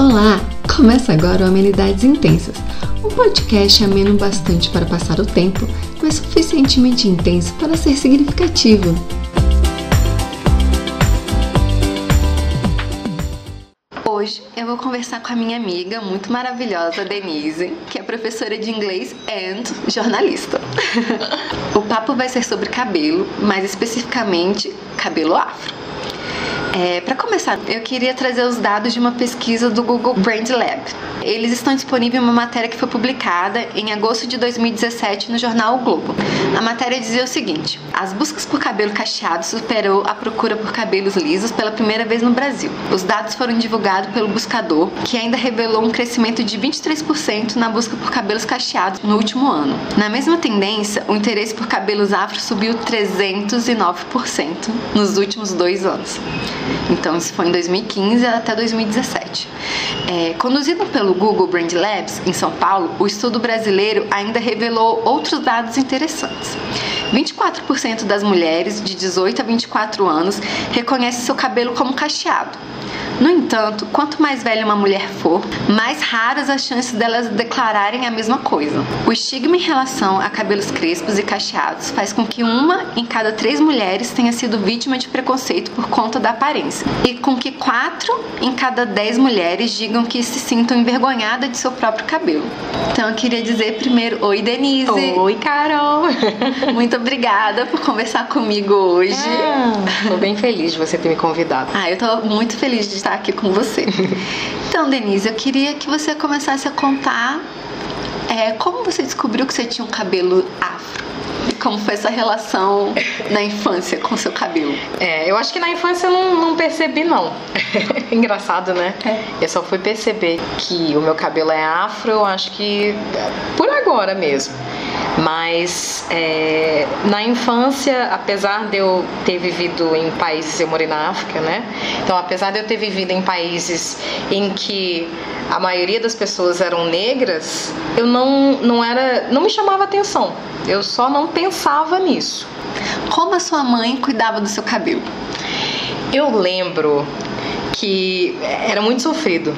Olá! Começa agora o Amenidades Intensas, um podcast ameno bastante para passar o tempo, mas suficientemente intenso para ser significativo. Hoje eu vou conversar com a minha amiga muito maravilhosa, Denise, que é professora de inglês e jornalista. o papo vai ser sobre cabelo, mais especificamente cabelo afro. É, para começar, eu queria trazer os dados de uma pesquisa do Google Brand Lab. Eles estão disponíveis em uma matéria que foi publicada em agosto de 2017 no jornal o Globo. A matéria dizia o seguinte: as buscas por cabelo cacheado superou a procura por cabelos lisos pela primeira vez no Brasil. Os dados foram divulgados pelo buscador, que ainda revelou um crescimento de 23% na busca por cabelos cacheados no último ano. Na mesma tendência, o interesse por cabelos afro subiu 309% nos últimos dois anos. Então, isso foi em 2015 até 2017. É, conduzido pelo Google Brand Labs, em São Paulo, o estudo brasileiro ainda revelou outros dados interessantes. 24% das mulheres de 18 a 24 anos reconhecem seu cabelo como cacheado. No entanto, quanto mais velha uma mulher for, mais raras as chances delas declararem a mesma coisa. O estigma em relação a cabelos crespos e cacheados faz com que uma em cada três mulheres tenha sido vítima de preconceito por conta da aparência, e com que quatro em cada dez mulheres digam que se sintam envergonhadas de seu próprio cabelo. Então eu queria dizer primeiro, oi Denise. Oi Carol. Muito obrigada por conversar comigo hoje. Estou ah, bem feliz de você ter me convidado. Ah, eu estou muito feliz de estar aqui com você. Então, Denise, eu queria que você começasse a contar é, como você descobriu que você tinha um cabelo afro. Como foi essa relação na infância com seu cabelo? É, eu acho que na infância eu não, não percebi, não. Engraçado, né? É. Eu só fui perceber que o meu cabelo é afro, eu acho que por agora mesmo. Mas é, na infância, apesar de eu ter vivido em países, eu morei na África, né? Então, apesar de eu ter vivido em países em que a maioria das pessoas eram negras, eu não, não era, não me chamava atenção. Eu só não pensava nisso. Como a sua mãe cuidava do seu cabelo? Eu lembro que era muito sofrido.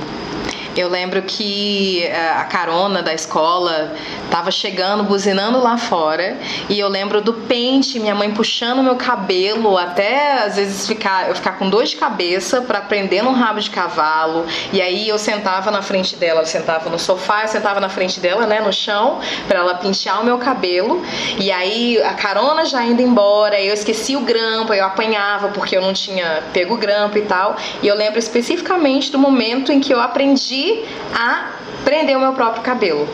Eu lembro que eh, a carona da escola tava chegando, buzinando lá fora, e eu lembro do pente, minha mãe puxando meu cabelo até às vezes ficar eu ficar com dor de cabeça para prender no rabo de cavalo. E aí eu sentava na frente dela, eu sentava no sofá, eu sentava na frente dela, né, no chão, para ela pentear o meu cabelo. E aí a carona já indo embora, eu esqueci o grampo, eu apanhava porque eu não tinha pego o grampo e tal. E eu lembro especificamente do momento em que eu aprendi a prender o meu próprio cabelo.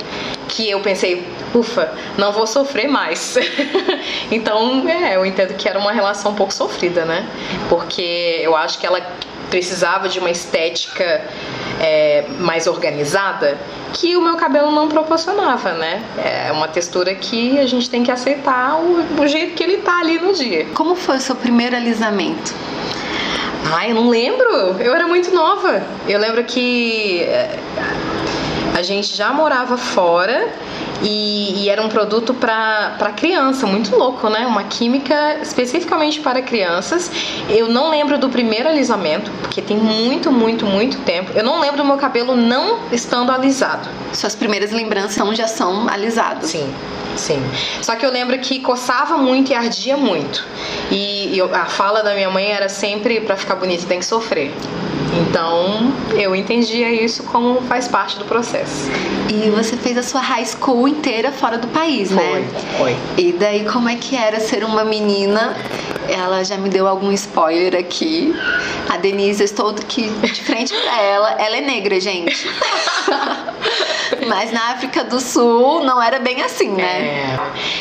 Que eu pensei, ufa, não vou sofrer mais. então, é, eu entendo que era uma relação um pouco sofrida, né? Porque eu acho que ela precisava de uma estética é, mais organizada que o meu cabelo não proporcionava, né? É uma textura que a gente tem que aceitar o, o jeito que ele tá ali no dia. Como foi o seu primeiro alisamento? Ai, eu não lembro. Eu era muito nova. Eu lembro que eh, a gente já morava fora e, e era um produto para criança, muito louco, né? Uma química especificamente para crianças. Eu não lembro do primeiro alisamento, porque tem muito, muito, muito tempo. Eu não lembro do meu cabelo não estando alisado. Suas primeiras lembranças então, já são alisadas? Sim. Sim. Só que eu lembro que coçava muito e ardia muito. E, e a fala da minha mãe era sempre para ficar bonito tem que sofrer. Então eu entendia isso como faz parte do processo. E você fez a sua high school inteira fora do país, foi, né? Foi. E daí como é que era ser uma menina? Ela já me deu algum spoiler aqui. A Denise, eu estou aqui de frente para ela. Ela é negra, gente. Mas na África do Sul não era bem assim, né?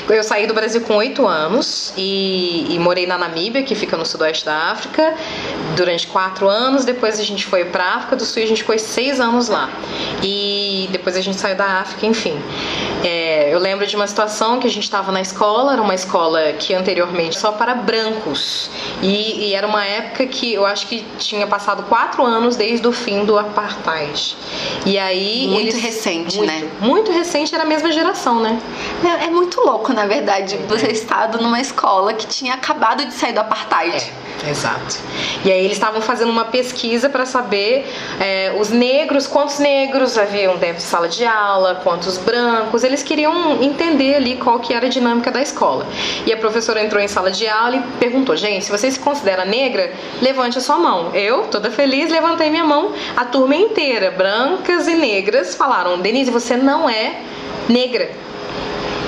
É. Eu saí do Brasil com oito anos e, e, morei na Namíbia, que fica no sudoeste da África, durante quatro anos. Depois a gente foi para África do Sul e a gente ficou seis anos lá. E depois a gente saiu da África, enfim. É, eu lembro de uma situação que a gente estava na escola, era uma escola que anteriormente só para brancos. E, e, era uma época que eu acho que tinha passado quatro anos desde o fim do apartheid. E aí muito eles, recente, muito, né? Muito recente, era a mesma geração, né? É, é muito louco, na verdade, você estar numa escola que tinha acabado de sair do apartheid. É. Exato. E aí eles estavam fazendo uma pesquisa para saber é, os negros, quantos negros haviam dentro de sala de aula, quantos brancos. Eles queriam entender ali qual que era a dinâmica da escola. E a professora entrou em sala de aula e perguntou: gente, se você se considera negra, levante a sua mão. Eu, toda feliz, levantei minha mão. A turma inteira, brancas e negras, falaram: Denise, você não é negra.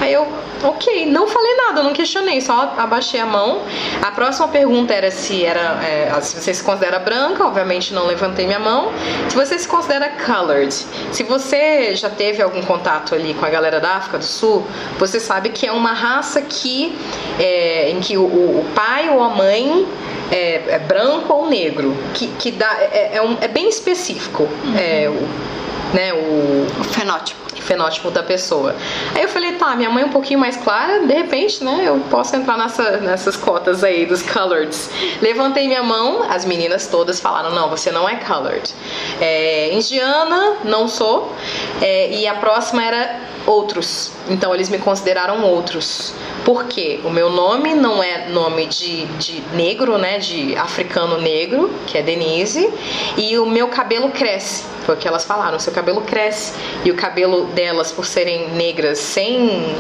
Aí eu Ok, não falei nada, não questionei, só abaixei a mão. A próxima pergunta era se era é, se você se considera branca, obviamente não levantei minha mão. Se você se considera colored, se você já teve algum contato ali com a galera da África do Sul, você sabe que é uma raça que é, em que o, o, pai ou a mãe é, é, branco ou negro, que, que dá é, é, um, é bem específico, uhum. é, o, né, o, o fenótipo fenótipo da pessoa. Aí eu falei, tá, minha mãe é um pouquinho mais clara, de repente, né, eu posso entrar nessa, nessas cotas aí dos coloreds. Levantei minha mão, as meninas todas falaram, não, você não é colored. É, indiana, não sou. É, e a próxima era outros. Então eles me consideraram outros. Porque o meu nome não é nome de, de negro, né? De africano negro, que é Denise, e o meu cabelo cresce. Foi o que elas falaram, seu cabelo cresce. E o cabelo delas, por serem negras sem né,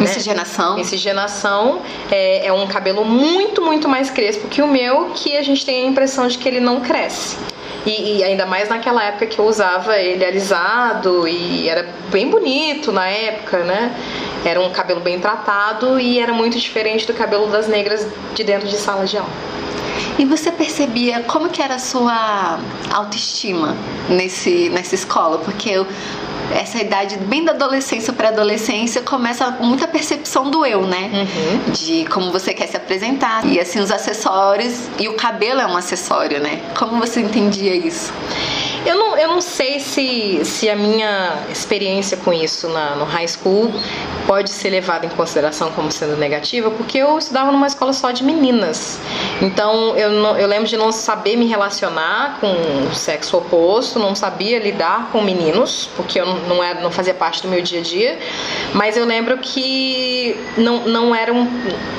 miscigenação, miscigenação é, é um cabelo muito, muito mais crespo que o meu, que a gente tem a impressão de que ele não cresce. E, e, ainda mais naquela época que eu usava ele alisado e era bem bonito na época, né? Era um cabelo bem tratado e era muito diferente do cabelo das negras de dentro de sala de aula. E você percebia como que era a sua autoestima nesse, nessa escola? Porque eu, essa idade bem da adolescência para adolescência começa muita percepção do eu, né? Uhum. De como você quer se apresentar. E assim, os acessórios e o cabelo é um acessório, né? Como você entendia isso? Eu não, eu não sei se, se a minha experiência com isso na, no high school pode ser levada em consideração como sendo negativa, porque eu estudava numa escola só de meninas. Então eu, não, eu lembro de não saber me relacionar com o sexo oposto, não sabia lidar com meninos, porque eu não, era, não fazia parte do meu dia a dia. Mas eu lembro que não, não era um,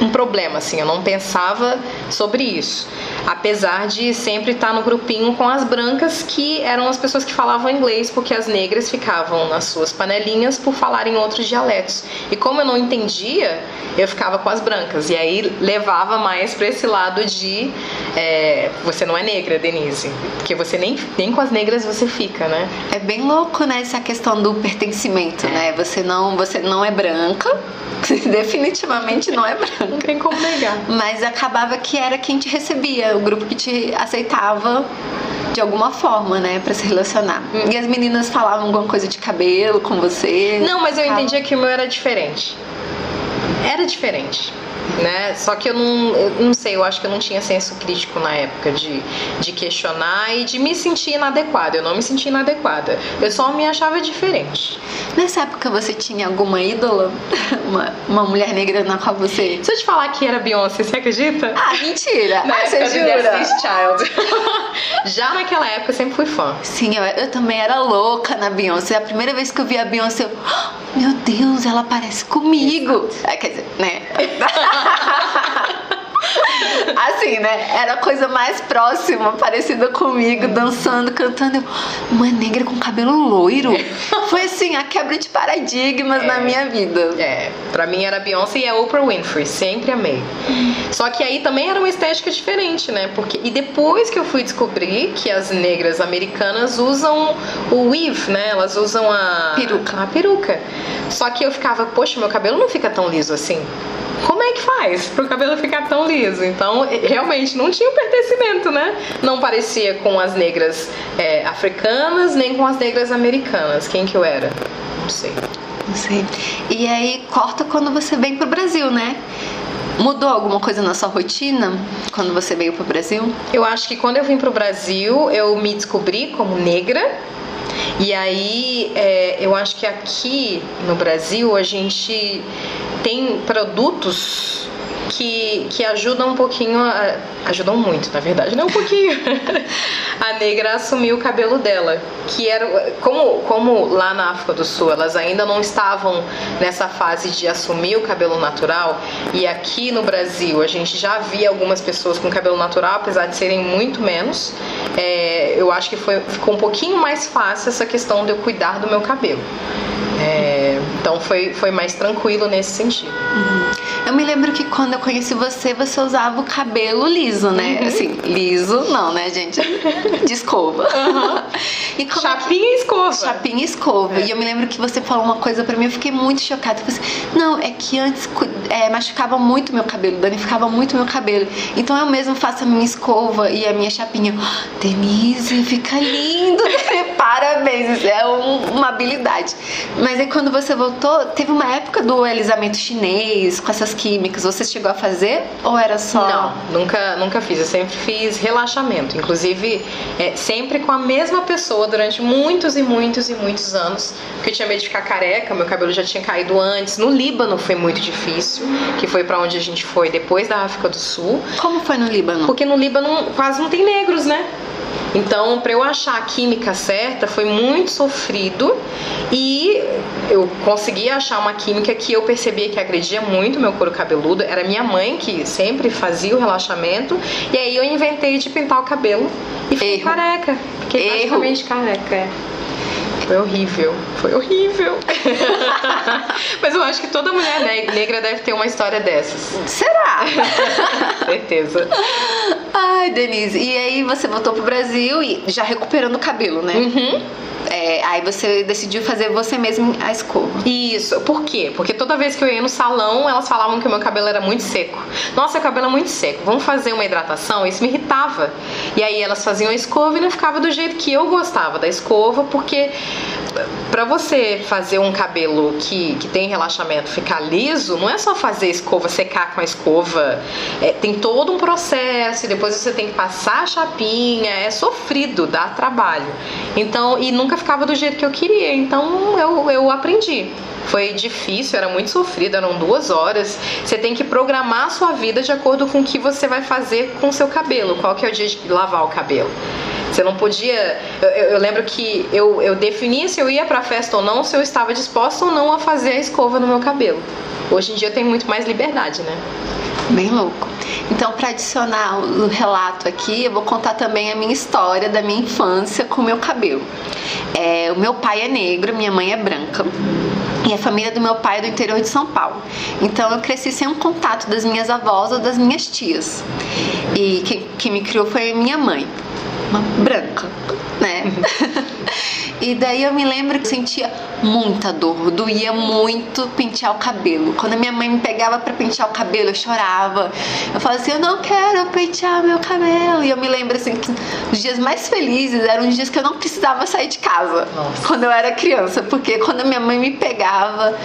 um problema, assim, eu não pensava sobre isso. Apesar de sempre estar no grupinho com as brancas que eram as pessoas que falavam inglês, porque as negras ficavam nas suas panelinhas por falarem outros dialetos. E como eu não entendia, eu ficava com as brancas. E aí levava mais para esse lado de é, você não é negra, Denise. Porque você nem, nem com as negras você fica, né? É bem louco, né, essa questão do pertencimento, é. né? Você não, você não é branca, definitivamente não é branca. Não tem como negar. Mas acabava que era quem te recebia, o grupo que te aceitava de alguma forma, né, para se relacionar. Hum. E as meninas falavam alguma coisa de cabelo com você? Não, mas eu entendia que o meu era diferente. Era diferente né? Só que eu não, eu não sei, eu acho que eu não tinha senso crítico na época de, de questionar e de me sentir inadequada. Eu não me sentia inadequada, eu só me achava diferente. Nessa época você tinha alguma ídola? Uma, uma mulher negra na qual você. Se eu te falar que era Beyoncé, você acredita? Ah, mentira! Na ah, você jura? Child. Já naquela época eu sempre fui fã. Sim, eu, eu também era louca na Beyoncé. A primeira vez que eu vi a Beyoncé, eu. Oh, meu Deus, ela parece comigo! É, quer dizer, né? assim, né? Era a coisa mais próxima, parecida comigo, dançando, cantando. Eu, uma negra com cabelo loiro. Foi assim, a quebra de paradigmas é, na minha vida. É, pra mim era Beyoncé e a Oprah Winfrey, sempre amei. Só que aí também era uma estética diferente, né? Porque, e depois que eu fui descobrir que as negras americanas usam o weave, né? Elas usam a peruca. A peruca. Só que eu ficava, poxa, meu cabelo não fica tão liso assim como é que faz para o cabelo ficar tão liso? Então, realmente não tinha um pertencimento, né? Não parecia com as negras é, africanas nem com as negras americanas. Quem que eu era? Não sei. Não sei. E aí corta quando você vem pro Brasil, né? Mudou alguma coisa na sua rotina quando você veio pro Brasil? Eu acho que quando eu vim pro Brasil, eu me descobri como negra. E aí, é, eu acho que aqui no Brasil a gente tem produtos que, que ajudam um pouquinho, a, ajudam muito, na verdade, não um pouquinho, a negra assumir o cabelo dela. Que era, como, como lá na África do Sul elas ainda não estavam nessa fase de assumir o cabelo natural, e aqui no Brasil a gente já via algumas pessoas com cabelo natural, apesar de serem muito menos, é, eu acho que foi, ficou um pouquinho mais fácil essa questão de eu cuidar do meu cabelo. É, então foi, foi mais tranquilo nesse sentido. Uhum. Eu me lembro que quando eu conheci você, você usava o cabelo liso, né? Uhum. Assim, liso não, né, gente? De escova. Uhum. E Chapinha e escova. Chapinha e escova. É. E eu me lembro que você falou uma coisa pra mim, eu fiquei muito chocada. Eu falei assim, não, é que antes é, machucava muito meu cabelo, danificava muito meu cabelo. Então eu mesmo faço a minha escova e a minha chapinha. Oh, Denise, fica lindo! Parabéns, é um, uma habilidade. Mas aí quando você voltou, teve uma época do alisamento chinês com essas químicas. Você chegou a fazer ou era só? Não, nunca, nunca fiz. Eu sempre fiz relaxamento. Inclusive, é, sempre com a mesma pessoa durante muitos e muitos e muitos anos. Porque eu tinha medo de ficar careca, meu cabelo já tinha caído antes. No Líbano foi muito difícil, que foi para onde a gente foi depois da África do Sul. Como foi no Líbano? Porque no Líbano quase não tem negros, né? Então, para eu achar a química certa foi muito sofrido e eu consegui achar uma química que eu percebia que agredia muito meu couro cabeludo. Era minha mãe que sempre fazia o relaxamento e aí eu inventei de pintar o cabelo e fiquei Erro. careca. Fiquei Erro. praticamente careca. Foi horrível, foi horrível. Mas eu acho que toda mulher negra deve ter uma história dessas. Será? Certeza. Ai, Denise, e aí você voltou pro Brasil e já recuperando o cabelo, né? Uhum. É, aí você decidiu fazer você mesmo a escova. Isso. Por quê? Porque toda vez que eu ia no salão, elas falavam que o meu cabelo era muito seco. Nossa, o cabelo é muito seco. Vamos fazer uma hidratação? Isso me irritava. E aí elas faziam a escova e não ficava do jeito que eu gostava da escova, porque para você fazer um cabelo que, que tem relaxamento ficar liso, não é só fazer escova, secar com a escova. É, tem todo um processo e depois você tem que passar a chapinha. É sofrido, dá trabalho. Então, e nunca ficava do jeito que eu queria. Então eu, eu aprendi. Foi difícil, era muito sofrido, eram duas horas. Você tem que programar a sua vida de acordo com o que você vai fazer com o seu cabelo. Qual que é o dia de lavar o cabelo? Você não podia. Eu, eu, lembro que eu, eu definia se eu ia pra festa ou não, se eu estava disposta ou não a fazer a escova no meu cabelo. Hoje em dia eu tenho muito mais liberdade, né? Bem louco. Então, para adicionar o relato aqui, eu vou contar também a minha história da minha infância com o meu cabelo. É, o meu pai é negro, minha mãe é branca. E a família do meu pai é do interior de São Paulo. Então eu cresci sem um contato das minhas avós ou das minhas tias. E quem, quem me criou foi minha mãe branca, né? e daí eu me lembro que sentia muita dor, doía muito pentear o cabelo. Quando a minha mãe me pegava para pentear o cabelo, eu chorava. Eu falava assim: eu não quero pentear meu cabelo. E eu me lembro assim que os dias mais felizes eram os dias que eu não precisava sair de casa Nossa. quando eu era criança, porque quando a minha mãe me pegava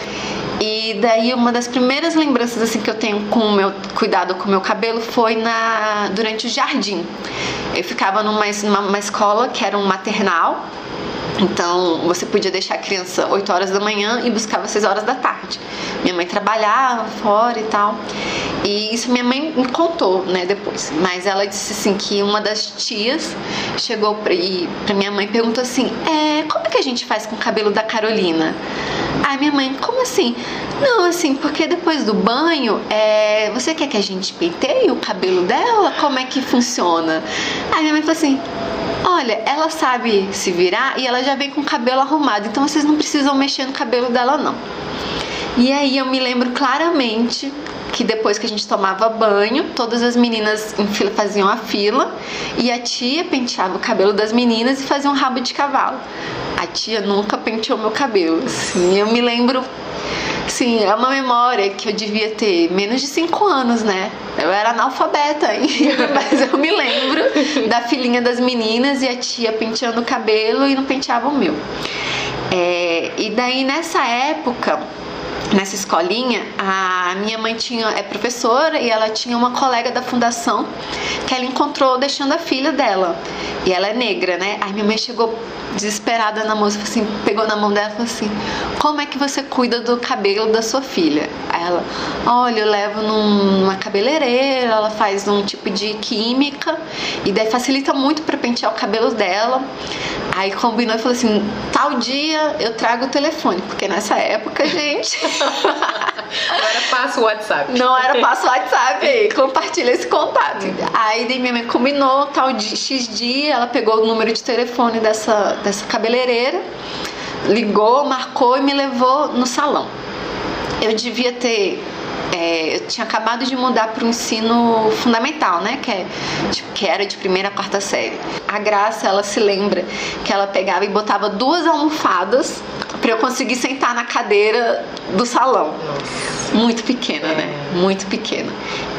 e daí uma das primeiras lembranças assim que eu tenho com o meu cuidado com o meu cabelo foi na durante o jardim. Eu ficava numa, numa escola que era um maternal então, você podia deixar a criança 8 horas da manhã e buscava 6 horas da tarde. Minha mãe trabalhava fora e tal. E isso minha mãe me contou, né, depois. Mas ela disse assim que uma das tias chegou pra, e, pra minha mãe perguntou assim: é, como é que a gente faz com o cabelo da Carolina? Aí minha mãe, como assim? Não, assim, porque depois do banho, é, você quer que a gente penteie o cabelo dela? Como é que funciona? Aí minha mãe falou assim: Olha, ela sabe se virar e ela já vem com o cabelo arrumado, então vocês não precisam mexer no cabelo dela, não. E aí eu me lembro claramente que depois que a gente tomava banho, todas as meninas faziam a fila e a tia penteava o cabelo das meninas e fazia um rabo de cavalo. A tia nunca penteou meu cabelo. Assim, eu me lembro Sim, é uma memória que eu devia ter menos de 5 anos, né? Eu era analfabeta ainda, mas eu me lembro da filhinha das meninas e a tia penteando o cabelo e não penteava o meu. É, e daí nessa época nessa escolinha, a minha mãe tinha é professora e ela tinha uma colega da fundação que ela encontrou deixando a filha dela. E ela é negra, né? Aí minha mãe chegou desesperada na moça, assim, pegou na mão dela e falou assim: Como é que você cuida do cabelo da sua filha? Aí ela, olha, eu levo numa cabeleireira, ela faz um tipo de química e daí facilita muito para pentear o cabelo dela. Aí combinou e falou assim: tal dia eu trago o telefone, porque nessa época, gente. Não era passo WhatsApp. Não era passo WhatsApp, compartilha esse contato. Aí minha mãe combinou tal dia, X dia, ela pegou o número de telefone dessa, dessa cabeleireira, ligou, marcou e me levou no salão. Eu devia ter é, eu tinha acabado de mudar para o ensino fundamental, né? Que, é, tipo, que era de primeira a quarta série. A Graça, ela se lembra que ela pegava e botava duas almofadas para eu conseguir sentar na cadeira do salão. Muito pequena, né? Muito pequena.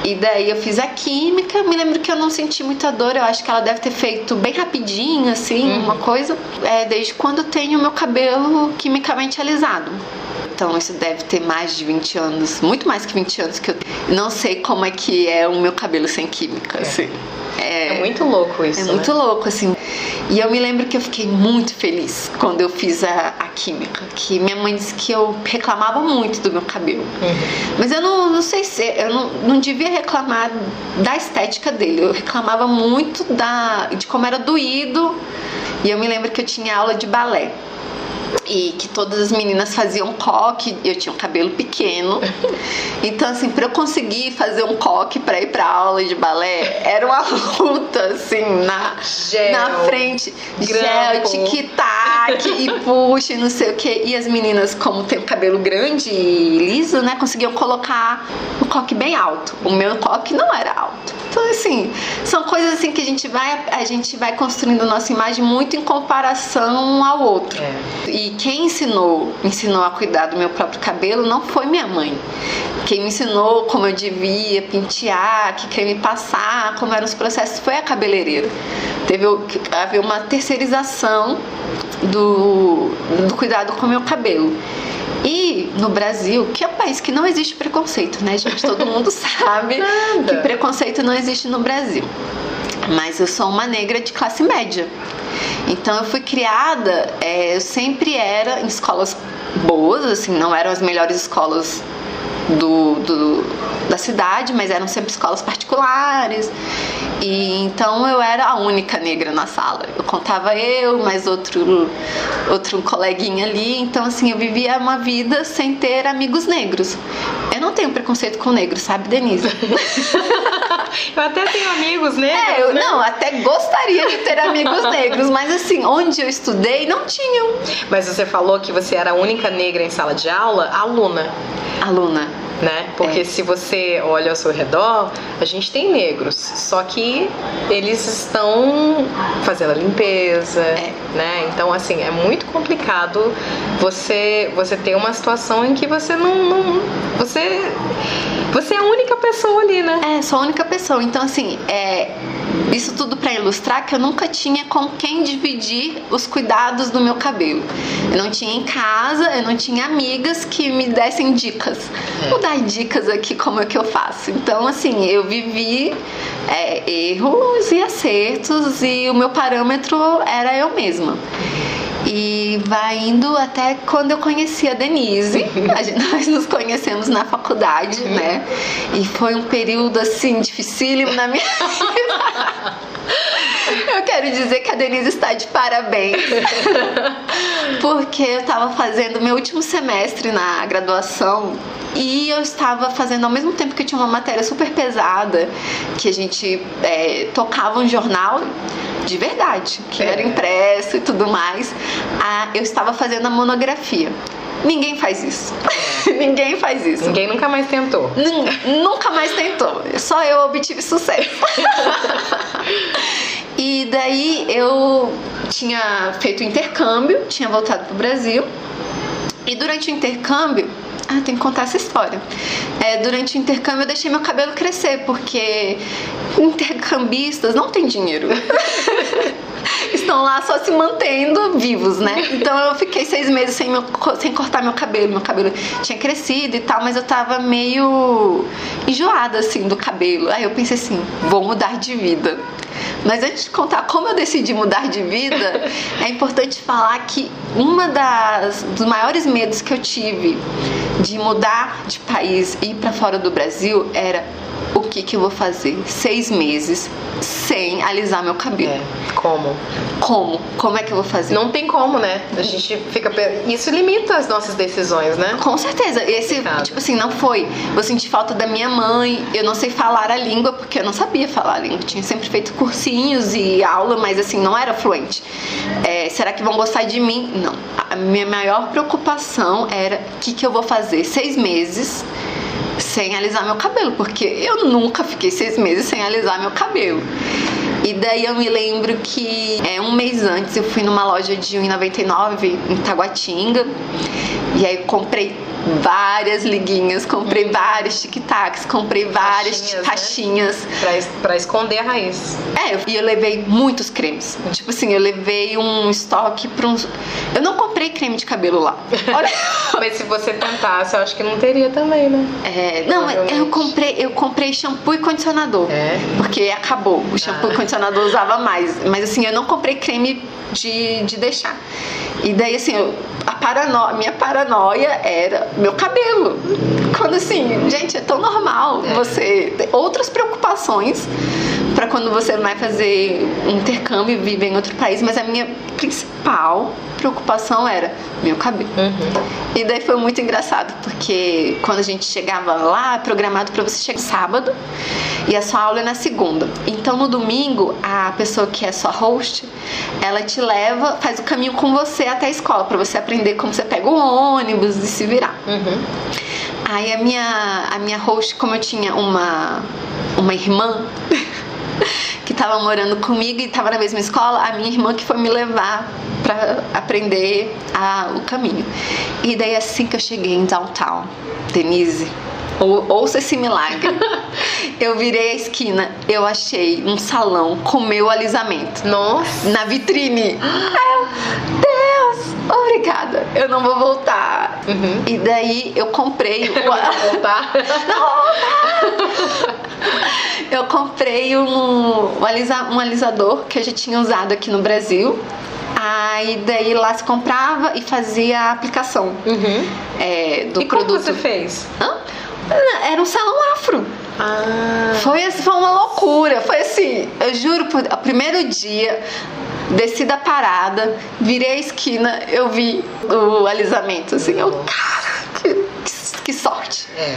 E daí eu fiz a química, me lembro que eu não senti muita dor, eu acho que ela deve ter feito bem rapidinho, assim, uhum. uma coisa. É, desde quando eu tenho meu cabelo quimicamente alisado. Então isso deve ter mais de 20 anos, muito mais que 20 anos que eu não sei como é que é o meu cabelo sem química, é. assim. É, é, muito louco isso. É né? muito louco, assim. E eu me lembro que eu fiquei muito feliz quando eu fiz a, a química. Que minha mãe disse que eu reclamava muito do meu cabelo. Uhum. Mas eu não, não sei se. Eu não, não devia reclamar da estética dele. Eu reclamava muito da, de como era doído. E eu me lembro que eu tinha aula de balé e que todas as meninas faziam coque, eu tinha um cabelo pequeno. Então, assim, para eu conseguir fazer um coque para ir para aula de balé, era uma luta, assim, na, gel, na frente. Gel, tic-tac e puxa, e não sei o que. E as meninas, como tem o cabelo grande e liso, né, conseguiam colocar o coque bem alto. O meu coque não era alto. Então, assim, são coisas assim que a gente vai, a gente vai construindo nossa imagem muito em comparação ao outro. É. E quem ensinou, ensinou a cuidar do meu próprio cabelo não foi minha mãe. Quem me ensinou como eu devia pentear, que creme passar, como eram os processos, foi a cabeleireira. Teve haver uma terceirização do, do cuidado com o meu cabelo. E no Brasil, que é um país que não existe preconceito, né, gente? Todo mundo sabe que preconceito não existe no Brasil. Mas eu sou uma negra de classe média. Então eu fui criada, é, eu sempre era em escolas boas, assim, não eram as melhores escolas do, do, da cidade, mas eram sempre escolas particulares. E então eu era a única negra na sala. Eu contava eu, mais outro outro coleguinha ali. Então assim, eu vivia uma vida sem ter amigos negros. Eu não tenho preconceito com negros, sabe, Denise? eu até tenho amigos negros. É, eu né? não, até gostaria de ter amigos negros, mas assim, onde eu estudei não tinham. Mas você falou que você era a única negra em sala de aula, aluna. Aluna né? Porque é. se você olha ao seu redor, a gente tem negros, só que eles estão fazendo a limpeza, é. né? Então assim é muito complicado você você ter uma situação em que você não, não você você é a única pessoa ali, né? É, sou a única pessoa. Então assim é isso tudo para ilustrar que eu nunca tinha com quem dividir os cuidados do meu cabelo. Eu não tinha em casa, eu não tinha amigas que me dessem dicas. Vou dar dicas aqui como é que eu faço. Então, assim, eu vivi é, erros e acertos e o meu parâmetro era eu mesma. E vai indo até quando eu conheci a Denise. Nós nos conhecemos na faculdade, né? E foi um período assim dificílimo na minha vida. Eu quero dizer que a Denise está de parabéns. Porque eu estava fazendo meu último semestre na graduação e eu estava fazendo ao mesmo tempo que eu tinha uma matéria super pesada, que a gente é, tocava um jornal de verdade, que é. era impresso e tudo mais. Ah, eu estava fazendo a monografia. Ninguém faz isso. Ninguém faz isso. Ninguém nunca mais tentou. nunca mais tentou. Só eu obtive sucesso. e daí eu tinha feito intercâmbio, tinha voltado pro Brasil. E durante o intercâmbio, ah, tem que contar essa história. É, durante o intercâmbio eu deixei meu cabelo crescer, porque intercambistas não têm dinheiro. Estão lá só se mantendo vivos, né? Então eu fiquei seis meses sem, meu, sem cortar meu cabelo. Meu cabelo tinha crescido e tal, mas eu tava meio enjoada, assim, do cabelo. Aí eu pensei assim, vou mudar de vida. Mas antes de contar como eu decidi mudar de vida, é importante falar que uma das dos maiores medos que eu tive de mudar de país e ir para fora do Brasil era o que, que eu vou fazer seis meses sem alisar meu cabelo. É. Como? Como? Como é que eu vou fazer? Não tem como, né? A gente fica. Isso limita as nossas decisões, né? Com certeza. Esse, tipo assim, não foi. Eu senti falta da minha mãe, eu não sei falar a língua, porque eu não sabia falar a língua. Eu tinha sempre feito cursinhos e aula, mas assim, não era fluente. É, será que vão gostar de mim? Não. A minha maior preocupação era o que, que eu vou fazer seis meses sem alisar meu cabelo, porque eu nunca fiquei seis meses sem alisar meu cabelo. E daí eu me lembro que é, um mês antes eu fui numa loja de 1,99 em Taguatinga e aí comprei várias liguinhas, comprei uhum. vários tic-tacs, comprei várias caixinhas. Né? Pra, pra, esconder a raiz. É, e eu levei muitos cremes. Tipo assim, eu levei um estoque pra uns. Eu não comprei creme de cabelo lá. Olha. Mas se você tentasse, eu acho que não teria também, né? É, não, eu comprei, eu comprei shampoo e condicionador. É. Porque acabou. O shampoo ah. e condicionador usava mais. Mas assim, eu não comprei creme de, de deixar. E daí, assim, eu, a paranoia, minha paranoia era meu cabelo. Quando assim, gente, é tão normal você ter outras preocupações para quando você vai fazer um intercâmbio e viver em outro país, mas a minha principal preocupação era meu cabelo. Uhum. E daí foi muito engraçado, porque quando a gente chegava lá, programado para você chegar sábado, e a sua aula é na segunda. Então no domingo, a pessoa que é sua host, ela te leva, faz o caminho com você até a escola, para você aprender como você pega o ônibus e se virar. Uhum. Aí a minha, a minha host, como eu tinha uma, uma irmã que estava morando comigo e estava na mesma escola, a minha irmã que foi me levar para aprender a, o caminho. E daí assim que eu cheguei em downtown, Denise, ou, ouça esse milagre. eu virei a esquina, eu achei um salão com meu alisamento. Nossa! Na vitrine. Ai, eu, Deus, obrigada. Eu não vou voltar. Uhum. E daí eu comprei. O... não vou voltar. não vou voltar. Eu comprei um, um, alisa, um alisador que eu já tinha usado aqui no Brasil. Aí daí lá se comprava e fazia a aplicação uhum. é, do e produto. Como você fez? Hã? Era um salão afro. Ah. Foi, assim, foi uma loucura. Foi assim, eu juro, o primeiro dia, desci da parada, virei a esquina, eu vi o alisamento. Assim, eu, cara, que, que sorte. É.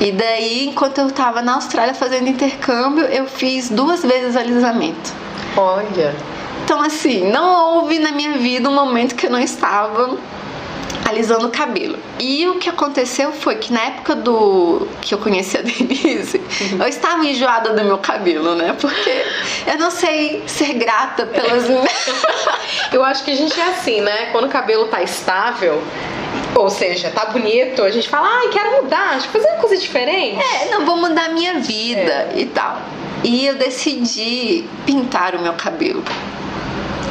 E daí, enquanto eu tava na Austrália fazendo intercâmbio, eu fiz duas vezes alisamento. Olha. Então, assim, não houve na minha vida um momento que eu não estava alisando o cabelo. E o que aconteceu foi que na época do que eu conheci a Denise, eu estava enjoada do meu cabelo, né? Porque eu não sei ser grata pelas. eu acho que a gente é assim, né? Quando o cabelo tá estável, ou seja, tá bonito, a gente fala, ai, quero mudar, deixa eu fazer uma coisa diferente. É, não vou mudar a minha vida é. e tal. E eu decidi pintar o meu cabelo.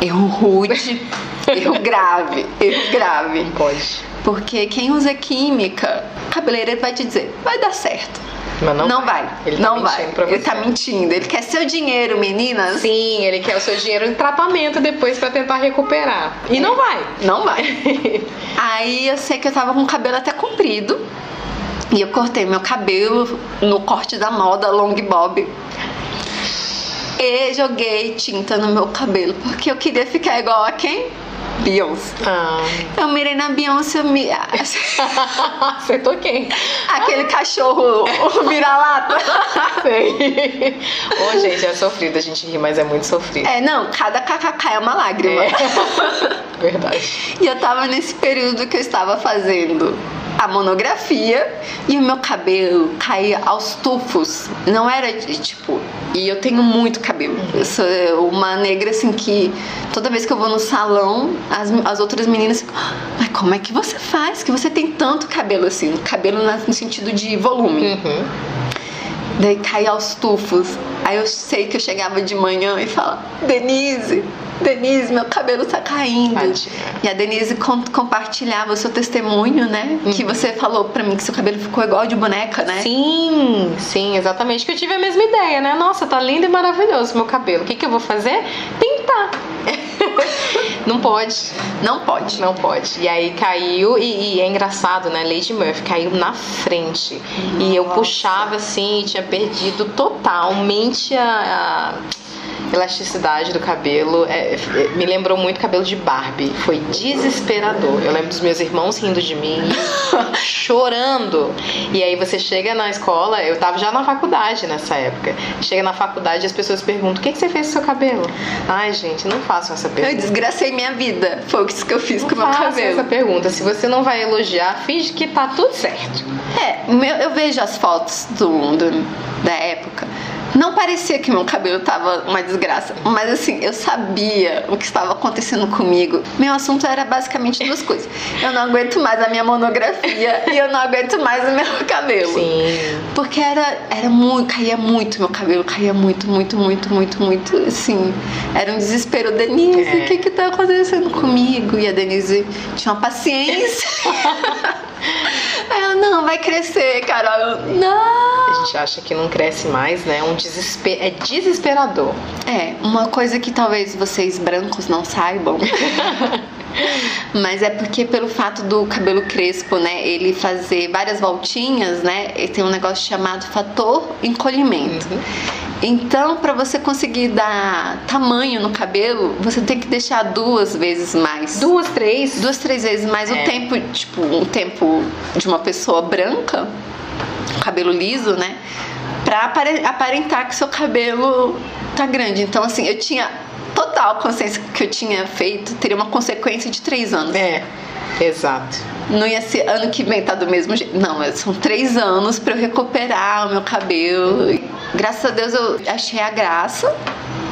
Erro rude, erro grave, erro grave. Não pode. Porque quem usa química, cabeleireiro vai te dizer, vai dar certo. Mas não, não vai. vai. Ele tá não vai. Ele tá mentindo. Ele quer seu dinheiro, meninas. Sim, ele quer o seu dinheiro em tratamento depois para tentar recuperar. E é. não vai. Não vai. Aí eu sei que eu tava com o cabelo até comprido. E eu cortei meu cabelo no corte da moda, long bob. E joguei tinta no meu cabelo, porque eu queria ficar igual a quem? Beyoncé. Ah. Eu mirei na Beyoncé, me... Acertou quem? Aquele cachorro, o vira-lata. Sei. Ô, gente, é sofrido, a gente ri, mas é muito sofrido. É, não, cada kkk é uma lágrima. É. Verdade. E eu tava nesse período que eu estava fazendo a monografia e o meu cabelo caía aos tufos. Não era tipo. E eu tenho muito cabelo. Eu sou uma negra assim que toda vez que eu vou no salão, as, as outras meninas ficam, mas como é que você faz? Que você tem tanto cabelo assim? Cabelo no sentido de volume. Uhum. Daí caía aos tufos. Aí eu sei que eu chegava de manhã e falava, Denise, Denise, meu cabelo tá caindo. Tadinha. E a Denise com- compartilhava o seu testemunho, né? Que você falou pra mim que seu cabelo ficou igual de boneca, né? Sim, sim, exatamente. Que eu tive a mesma ideia, né? Nossa, tá lindo e maravilhoso meu cabelo. O que, que eu vou fazer? Pintar. Não pode. Não pode. Não pode. E aí caiu, e, e é engraçado, né? Lady Murphy caiu na frente. E eu Nossa. puxava assim e tinha perdido totalmente a. a elasticidade do cabelo É, é, me lembrou muito cabelo de Barbie foi desesperador eu lembro dos meus irmãos rindo de mim chorando e aí você chega na escola eu tava já na faculdade nessa época chega na faculdade e as pessoas perguntam o que, que você fez com seu cabelo ai gente não façam essa Eu pergunta desgracei minha vida. Foi isso que eu fiz com o meu cabelo. essa pergunta. Se você não vai elogiar, finge que tá tudo certo. É, eu vejo as fotos do, do- da época. Não parecia que meu cabelo tava uma desgraça, mas assim, eu sabia o que estava acontecendo comigo. Meu assunto era basicamente duas coisas. Eu não aguento mais a minha monografia e eu não aguento mais o meu cabelo. Sim. Porque era, era muito, caía muito meu cabelo, caía muito, muito, muito, muito, muito, assim, era um desespero. Denise, É. o que que tá acontecendo comigo? E a Denise tinha uma paciência. Aí ela, não, vai crescer, Carol. Eu, não. A gente acha que não cresce mais, né? Um desesper... É desesperador. É, uma coisa que talvez vocês brancos não saibam. Mas é porque pelo fato do cabelo crespo, né, ele fazer várias voltinhas, né, ele tem um negócio chamado fator encolhimento. Então, para você conseguir dar tamanho no cabelo, você tem que deixar duas vezes mais. Duas, três. Duas, três vezes mais É. o tempo, tipo, o tempo de uma pessoa branca, cabelo liso, né? Pra apare- aparentar que seu cabelo tá grande. Então, assim, eu tinha total consciência que eu tinha feito, teria uma consequência de três anos. É, exato. Não ia ser ano que vem tá do mesmo jeito. Não, mas são três anos pra eu recuperar o meu cabelo. Graças a Deus eu achei a graça.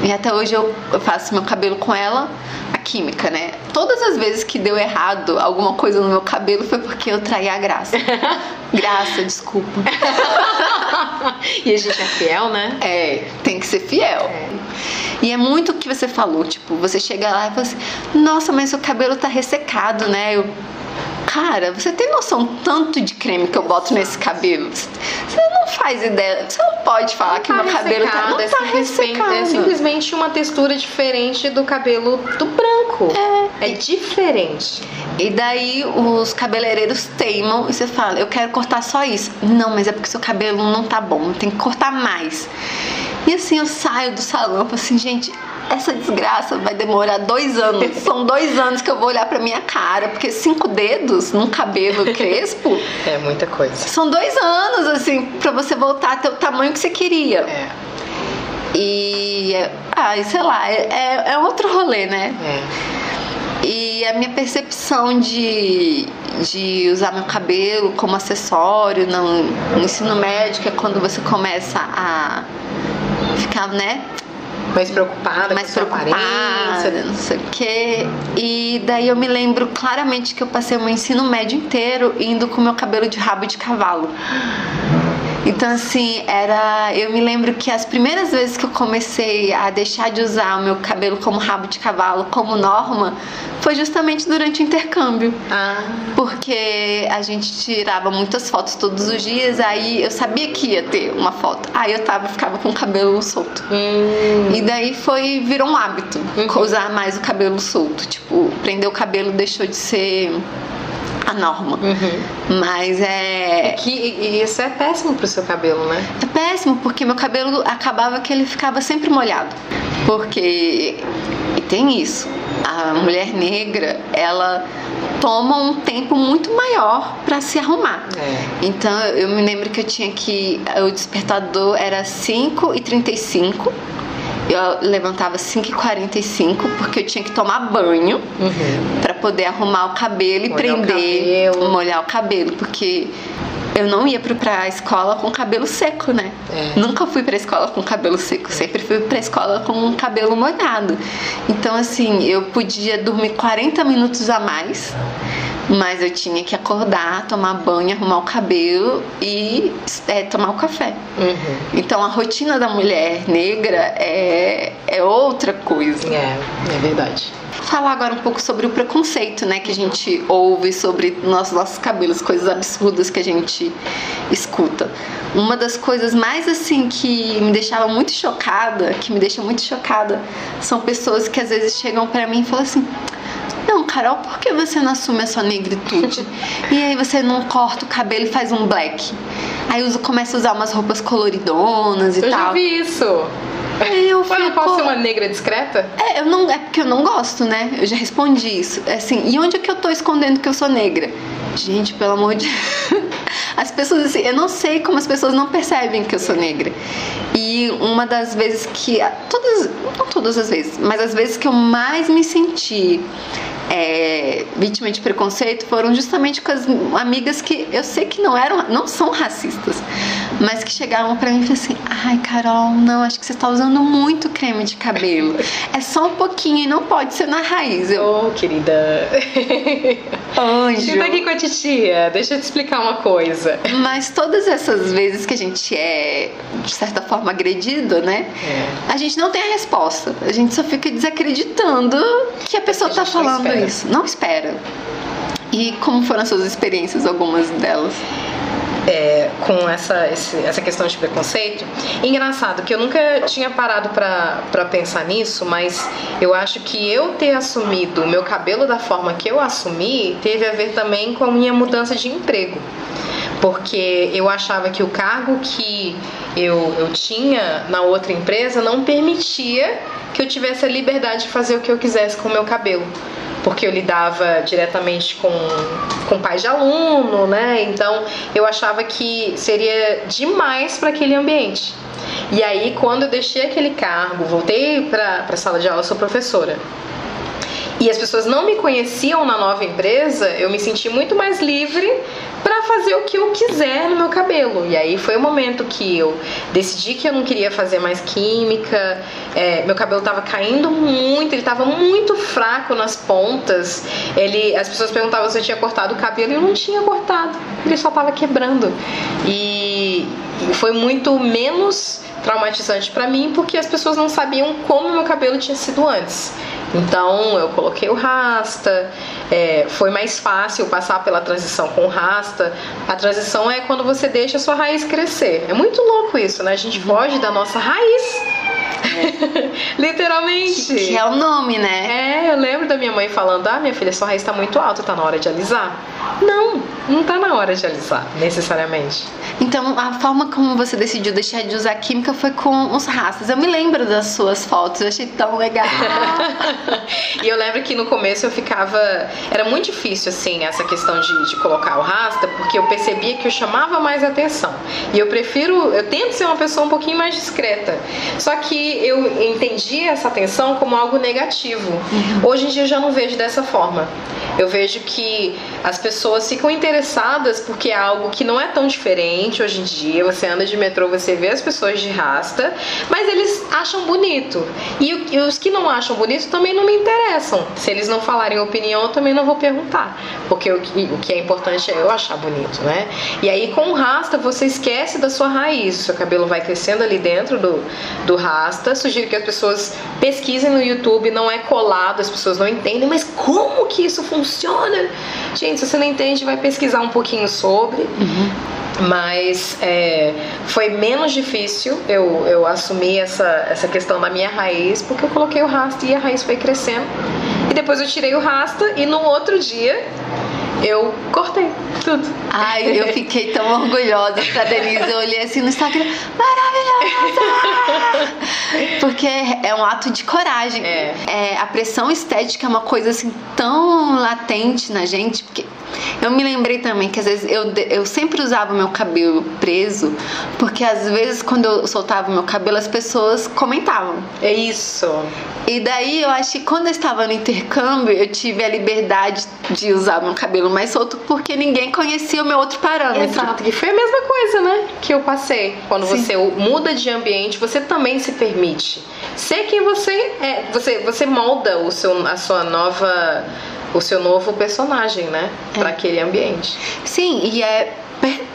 E até hoje eu faço meu cabelo com ela, a química, né? Todas as vezes que deu errado alguma coisa no meu cabelo foi porque eu traí a graça. graça, desculpa. e a gente é fiel, né? É, tem que ser fiel. E é muito o que você falou, tipo, você chega lá e fala assim, nossa, mas seu cabelo tá ressecado, né? Eu, cara, você tem noção tanto de creme que eu boto nesse cabelo? Você você não faz ideia, você não pode falar que Tá meu cabelo tá, não é tá ressecado. é simplesmente uma textura diferente do cabelo do branco. É, diferente. E daí os cabeleireiros teimam e você fala, eu quero cortar só isso. Não, mas é porque seu cabelo não tá bom, tem que cortar mais. E assim eu saio do salão e falo assim, gente, essa desgraça vai demorar dois anos. São dois anos que eu vou olhar pra minha cara, porque cinco dedos num cabelo crespo É muita coisa. são dois anos, assim, pra você voltar a ter o tamanho que você queria. É, E, ai, sei lá, é, é- é outro rolê, né? é. E a minha percepção de, de usar meu cabelo como acessório no, no ensino médio é quando você começa a ficar, né, Mais preocupada mais com preocupada, aparência. não sei o quê. E daí eu me lembro claramente que eu passei o meu ensino médio inteiro indo com meu cabelo de rabo de cavalo. Então assim, era, eu me lembro que as primeiras vezes que eu comecei a deixar de usar o meu cabelo como rabo de cavalo como norma, foi justamente durante o intercâmbio. Ah, Porque a gente tirava muitas fotos todos os dias, aí eu sabia que ia ter uma foto. Aí eu tava, ficava com o cabelo solto. hum, E daí foi, virou um hábito Uhum. usar mais o cabelo solto. Tipo, prender o cabelo deixou de ser a norma. uhum. Mas é. Que, e isso é péssimo pro seu cabelo, né? É péssimo, porque meu cabelo acabava que ele ficava sempre molhado. Porque. E tem isso. A mulher negra, ela toma um tempo muito maior para se arrumar. É. Então eu me lembro que eu tinha que. O despertador era 5h35. Eu levantava 5h45 porque eu tinha que tomar banho Uhum. para poder arrumar o cabelo e Molhar o prender, cabelo. molhar o cabelo, porque eu não ia pra escola com cabelo seco, né? É. Nunca fui pra escola com cabelo seco, sempre fui pra escola com cabelo molhado. Então, assim, eu podia dormir 40 minutos a mais, Mas eu tinha que acordar, tomar banho, arrumar o cabelo e é, tomar o café. Uhum. Então a rotina da mulher negra é, é outra coisa. É, é verdade. Falar agora um pouco sobre o preconceito, né, que a gente ouve sobre nossos, nossos cabelos, coisas absurdas que a gente escuta. Uma das coisas mais assim que me deixava muito chocada, que me deixa muito chocada, são pessoas que às vezes chegam para mim e falam assim: não, Carol, por que você não assume a sua negritude? E aí você não corta o cabelo e faz um black? Aí usa, começa a usar umas roupas coloridonas e eu tal. Eu já vi isso. Eu Mas não posso ser uma negra discreta? É, eu não, é porque eu não gosto, né? Eu já respondi isso. É assim, e onde é que eu tô escondendo que eu sou negra? Gente, pelo amor de As pessoas assim, eu não sei como as pessoas não percebem que eu sou negra. E uma das vezes que todas, não todas as vezes, mas as vezes que eu mais me senti é, vítima de preconceito foram justamente com as amigas que eu sei que não eram, não são racistas, mas que chegavam para mim e falaram assim: "Ai, Carol, não, acho que você tá usando muito creme de cabelo. É só um pouquinho e não pode ser na raiz". Eu, oh, querida. Anjo. Tá aqui com a titia. Deixa eu te explicar uma coisa. Mas todas essas vezes que a gente é de certa forma agredido, né? É. A gente não tem a resposta. A gente só fica desacreditando que a pessoa a tá falando isso. Não espera. E como foram as suas experiências, algumas delas? É, com essa, esse, essa questão de preconceito. Engraçado que eu nunca tinha parado para pensar nisso, mas eu acho que eu ter assumido o meu cabelo da forma que eu assumi teve a ver também com a minha mudança de emprego. Porque eu achava que o cargo que eu, eu tinha na outra empresa não permitia que eu tivesse a liberdade de fazer o que eu quisesse com o meu cabelo porque eu lidava diretamente com, com pais de aluno, né? Então eu achava que seria demais para aquele ambiente. E aí, quando eu deixei aquele cargo, voltei para a sala de aula, sou professora e as pessoas não me conheciam na nova empresa, eu me senti muito mais livre para fazer o que eu quiser no meu cabelo. E aí foi o momento que eu decidi que eu não queria fazer mais química, é, meu cabelo estava caindo muito, ele estava muito fraco nas pontas. Ele, as pessoas perguntavam se eu tinha cortado o cabelo e eu não tinha cortado, ele só estava quebrando. E foi muito menos traumatizante para mim porque as pessoas não sabiam como meu cabelo tinha sido antes. Então eu coloquei o rasta, é, foi mais fácil passar pela transição com rasta. A transição é quando você deixa a sua raiz crescer. É muito louco isso, né? A gente foge da nossa raiz. Literalmente. Que, é o nome, né? É, eu lembro da minha mãe falando: Ah, minha filha, sua raiz está muito alta, tá na hora de alisar. Não, não tá na hora de alisar, necessariamente. Então, a forma como você decidiu deixar de usar química foi com os rastas. Eu me lembro das suas fotos, eu achei tão legal. e eu lembro que no começo eu ficava. Era muito difícil, assim, essa questão de, de colocar o rasta, porque eu percebia que eu chamava mais atenção. E eu prefiro. Eu tento ser uma pessoa um pouquinho mais discreta. Só que eu entendi essa atenção como algo negativo. Uhum. Hoje em dia eu já não vejo dessa forma. Eu vejo que as pessoas ficam interessadas porque é algo que não é tão diferente hoje em dia. Você anda de metrô, você vê as pessoas de rasta, mas eles acham bonito. E, os que não acham bonito também não me interessam. Se eles não falarem opinião, eu também não vou perguntar. Porque o que, é importante é eu achar bonito, né? E aí com o rasta você esquece da sua raiz. Seu cabelo vai crescendo ali dentro do, do rasta. Sugiro que as pessoas pesquisem no YouTube, não é colado, as pessoas não entendem, mas como que isso funciona? Gente, se você não entende, vai pesquisar um pouquinho sobre. Uhum. Mas é, foi menos difícil eu, eu assumir essa, essa questão da minha raiz, porque eu coloquei o rasta e a raiz foi crescendo. E depois eu tirei o rasta e no outro dia eu cortei tudo. Ai, eu fiquei tão orgulhosa da Denise. Eu olhei assim no Instagram, maravilhosa! Porque é um ato de coragem. É. é. a pressão estética é uma coisa assim tão latente na gente, porque eu me lembrei também que às vezes eu, eu sempre usava meu cabelo preso, porque às vezes quando eu soltava meu cabelo as pessoas comentavam. É isso. E daí eu acho que quando eu estava no intercâmbio eu tive a liberdade de usar meu cabelo mais solto outro porque ninguém conhecia o meu outro parâmetro. Exato, que foi a mesma coisa, né? Que eu passei. Quando Sim. você muda de ambiente, você também se permite ser quem você é. Você, você molda o seu, a sua nova. O seu novo personagem, né? É. Pra aquele ambiente. Sim, e é,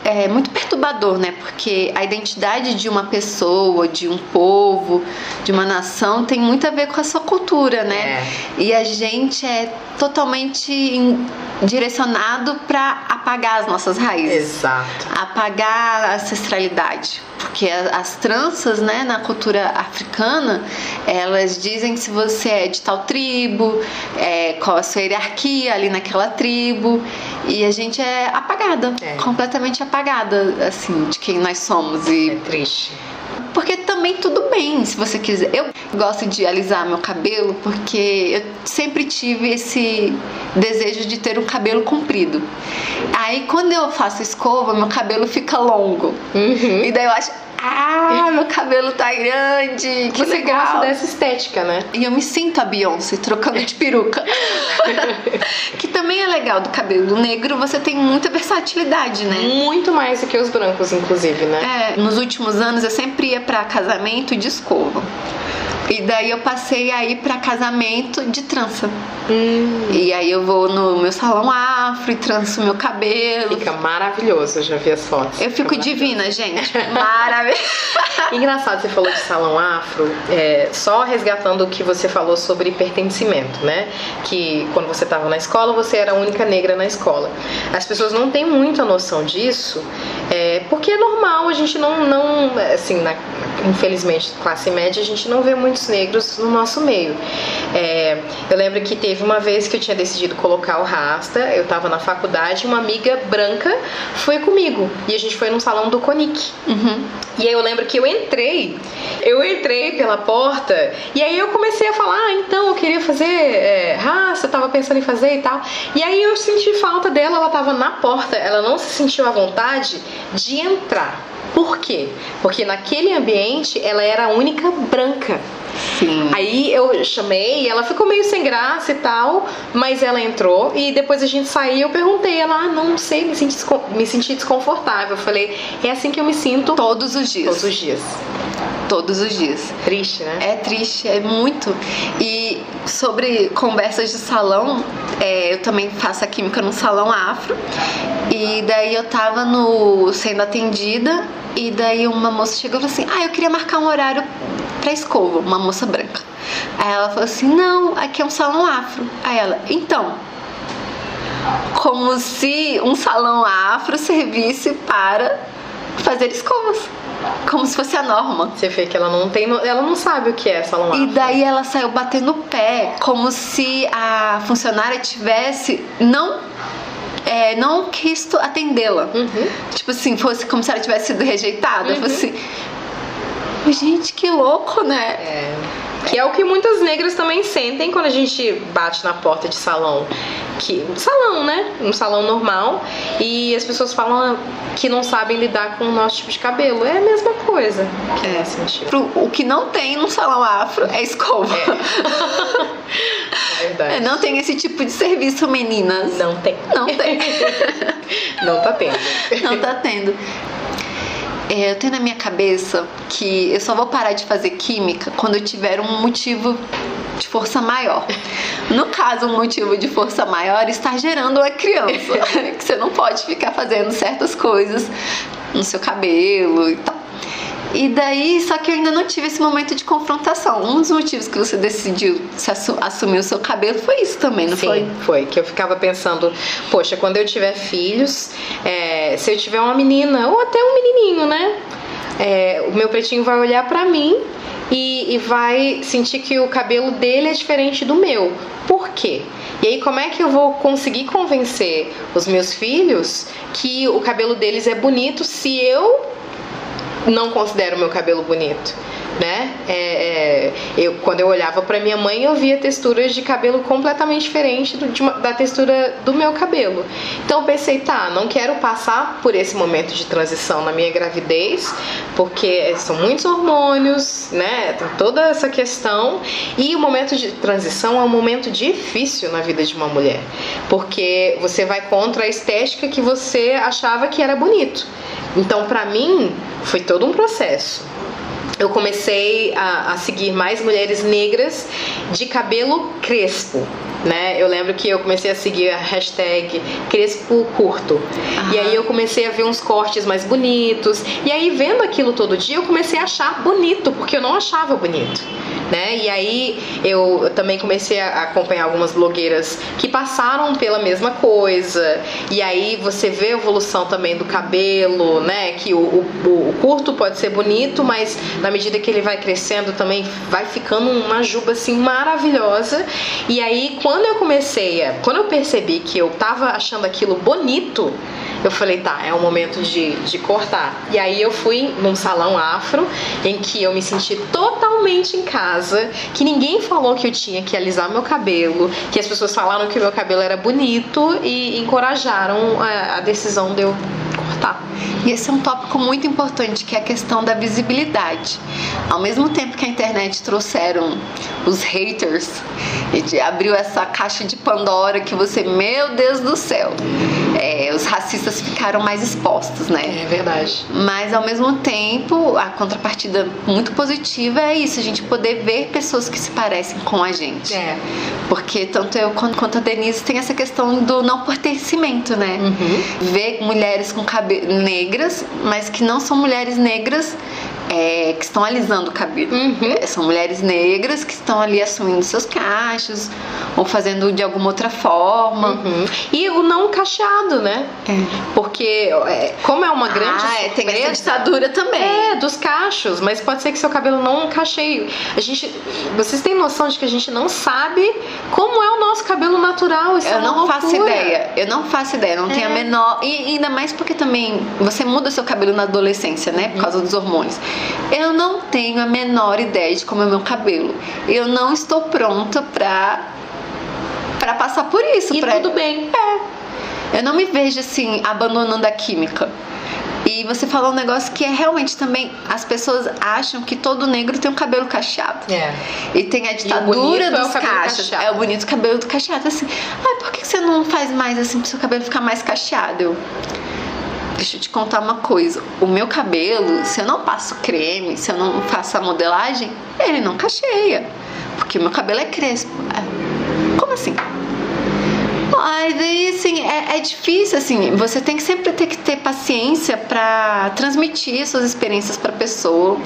é muito perturbador, né? Porque a identidade de uma pessoa, de um povo, de uma nação tem muito a ver com a sua cultura, né? E a gente é totalmente direcionado para apagar as nossas raízes. Exato. apagar a ancestralidade, porque as tranças, né, na cultura africana, elas dizem se você é de tal tribo, é, qual a sua hierarquia ali naquela tribo, e a gente é apagada, É. completamente apagada, assim, de quem nós somos e É triste. Porque também tudo bem, se você quiser. Eu gosto de alisar meu cabelo porque eu sempre tive esse desejo de ter um cabelo comprido. Aí quando eu faço escova, meu cabelo fica longo. Uhum. E daí eu acho, ah, meu cabelo tá grande, que Você legal. gosta dessa estética, né? E eu me sinto a Beyoncé trocando de peruca. que também é legal do cabelo negro, você tem muita versatilidade, né? Muito mais do que os brancos, inclusive, né? É, nos últimos anos eu sempre ia pra casamento de escova. E daí eu passei a ir pra casamento de trança. Hum, E aí eu vou no meu salão afro e tranço meu cabelo. fica maravilhoso, eu já vi as fotos. Eu fico divina, gente. Maravilhosa. Engraçado, você falou de salão afro, é, só resgatando o que você falou sobre pertencimento, né? Que quando você estava na escola, você era a única negra na escola. As pessoas não têm muita noção disso, é, porque é normal, a gente não, não assim, na- infelizmente, classe média, a gente não vê muitos negros no nosso meio. É, eu lembro que teve uma vez que eu tinha decidido colocar o rasta, eu estava na faculdade, uma amiga branca foi comigo, e a gente foi num salão do Conic. Uhum. E aí eu lembro que eu entrei, eu entrei pela porta e aí eu comecei a falar, ah, então eu queria fazer é, raça, eu tava pensando em fazer e tal. E aí eu senti falta dela, ela tava na porta, ela não se sentiu à vontade de entrar. Por quê? Porque naquele ambiente ela era a única branca. Sim. Aí eu chamei, ela ficou meio sem graça e tal, mas ela entrou e depois a gente saiu. Eu perguntei, ela, ah, não sei, me senti, me senti desconfortável. Eu falei, é assim que eu me sinto Todos os dias. todos os dias. Todos os dias. Triste, né? É triste, é muito. E sobre conversas de salão, é, eu também faço a química no salão afro. E daí eu tava no sendo atendida e daí uma moça chegou e falou assim: "Ah, eu queria marcar um horário pra escova", uma moça branca. Aí ela falou assim: "Não, aqui é um salão afro". Aí ela: "Então, como se um salão afro servisse para fazer escovas, como se fosse a norma. Você vê que ela não tem, ela não sabe o que é salão E afro. daí ela saiu batendo o pé, como se a funcionária tivesse não é, não quis atendê-la. Uhum. Tipo assim, fosse como se ela tivesse sido rejeitada. Fosse assim. Gente, que louco, né? É. Que é o que muitas negras também sentem quando a gente bate na porta de salão. Que, salão, né? Um salão normal. E as pessoas falam que não sabem lidar com o nosso tipo de cabelo. É a mesma coisa que É. é. Pro- o que não tem num salão afro é escova. É verdade. É, não tem esse tipo de serviço, meninas. Não tem. Não tem. Não tá tendo. Não tá tendo. É, eu tenho na minha cabeça que eu só vou parar de fazer química quando eu tiver um motivo de força maior. No caso, um motivo de força maior estar gerando uma criança. que você não pode ficar fazendo certas coisas no seu cabelo e tal. E daí, só que eu ainda não tive esse momento de confrontação. Um dos motivos que você decidiu se assu- assumir o seu cabelo foi isso também, não Sim, foi? foi? Que eu ficava pensando, poxa, quando eu tiver filhos, é, se eu tiver uma menina ou até um menininho, né? é, o meu pretinho vai olhar pra mim e, e vai sentir que o cabelo dele é diferente do meu. Por quê? E aí, como é que eu vou conseguir convencer os meus filhos que o cabelo deles é bonito se eu não considero meu cabelo bonito? Né? É, é, eu, quando eu olhava para minha mãe, eu via texturas de cabelo completamente diferentes da textura do meu cabelo. Então eu pensei, tá, não quero passar por esse momento de transição na minha gravidez, porque são muitos hormônios, né? Toda essa questão. E o momento de transição é um momento difícil na vida de uma mulher, porque você vai contra a estética que você achava que era bonito. Então, para mim, foi todo um processo eu comecei a, a, seguir mais mulheres negras de cabelo crespo. Né? Eu lembro que eu comecei a seguir a hashtag crespo curto. E aí eu comecei a ver uns cortes mais bonitos. E aí, vendo aquilo todo dia, eu comecei a achar bonito, porque eu não achava bonito né? E aí eu também comecei a acompanhar algumas blogueiras que passaram pela mesma coisa. E aí você vê a evolução também do cabelo, né? Que o, o, o curto pode ser bonito, mas na medida que ele vai crescendo também vai ficando uma juba assim maravilhosa. E aí quando eu comecei, a, quando eu percebi que eu tava achando aquilo bonito, eu falei, tá, é o momento de, de cortar. E aí eu fui num salão afro em que eu me senti totalmente em casa, que ninguém falou que eu tinha que alisar meu cabelo, que as pessoas falaram que o meu cabelo era bonito e encorajaram a, a decisão de eu cortar. E esse é um tópico muito importante, que é a questão da visibilidade. Ao mesmo tempo que a internet trouxeram os haters e abriu essa caixa de Pandora que você, meu Deus do céu, é, os racistas ficaram mais expostos, né? É verdade. Mas ao mesmo tempo, a contrapartida muito positiva é isso, a gente poder ver pessoas que se parecem com a gente. É. Porque tanto eu quanto a Denise tem essa questão do não pertencimento, né? Uhum. Ver mulheres com cabelo negras, mas que não são mulheres negras é, que estão alisando o cabelo. Uhum. É, são mulheres negras que estão ali assumindo seus cachos ou fazendo de alguma outra forma. Uhum. E o não cacheado, né? É. Porque, é, como é uma grande. Ah, é, tem essa ditadura também. É, dos cachos, mas pode ser que seu cabelo não cacheie. A gente. Vocês têm noção de que a gente não sabe como é o nosso cabelo natural? Isso eu é não loucura. faço ideia. Eu não faço ideia, não tenho a É. menor. E ainda mais porque também você muda seu cabelo na adolescência, né? Por causa dos hormônios. Eu não tenho a menor ideia de como é o meu cabelo. Eu não estou pronta pra, pra passar por isso. E pra... tudo bem. Eu não me vejo assim, abandonando a química. E você falou um negócio que é realmente também. As pessoas acham que todo negro tem um cabelo cacheado. É. E tem a ditadura é dos cabelo cachos. cacheado. É o bonito cabelo do cacheado. Assim, ai, por que você não faz mais assim pro seu cabelo ficar mais cacheado? Eu, Deixa eu te contar uma coisa. O meu cabelo, se eu não passo creme, se eu não faço a modelagem, ele não cacheia. Porque o meu cabelo é crespo. É, Como assim? Ai, daí assim, é, é difícil, assim, você tem que sempre ter que ter paciência pra transmitir suas experiências pra pessoa.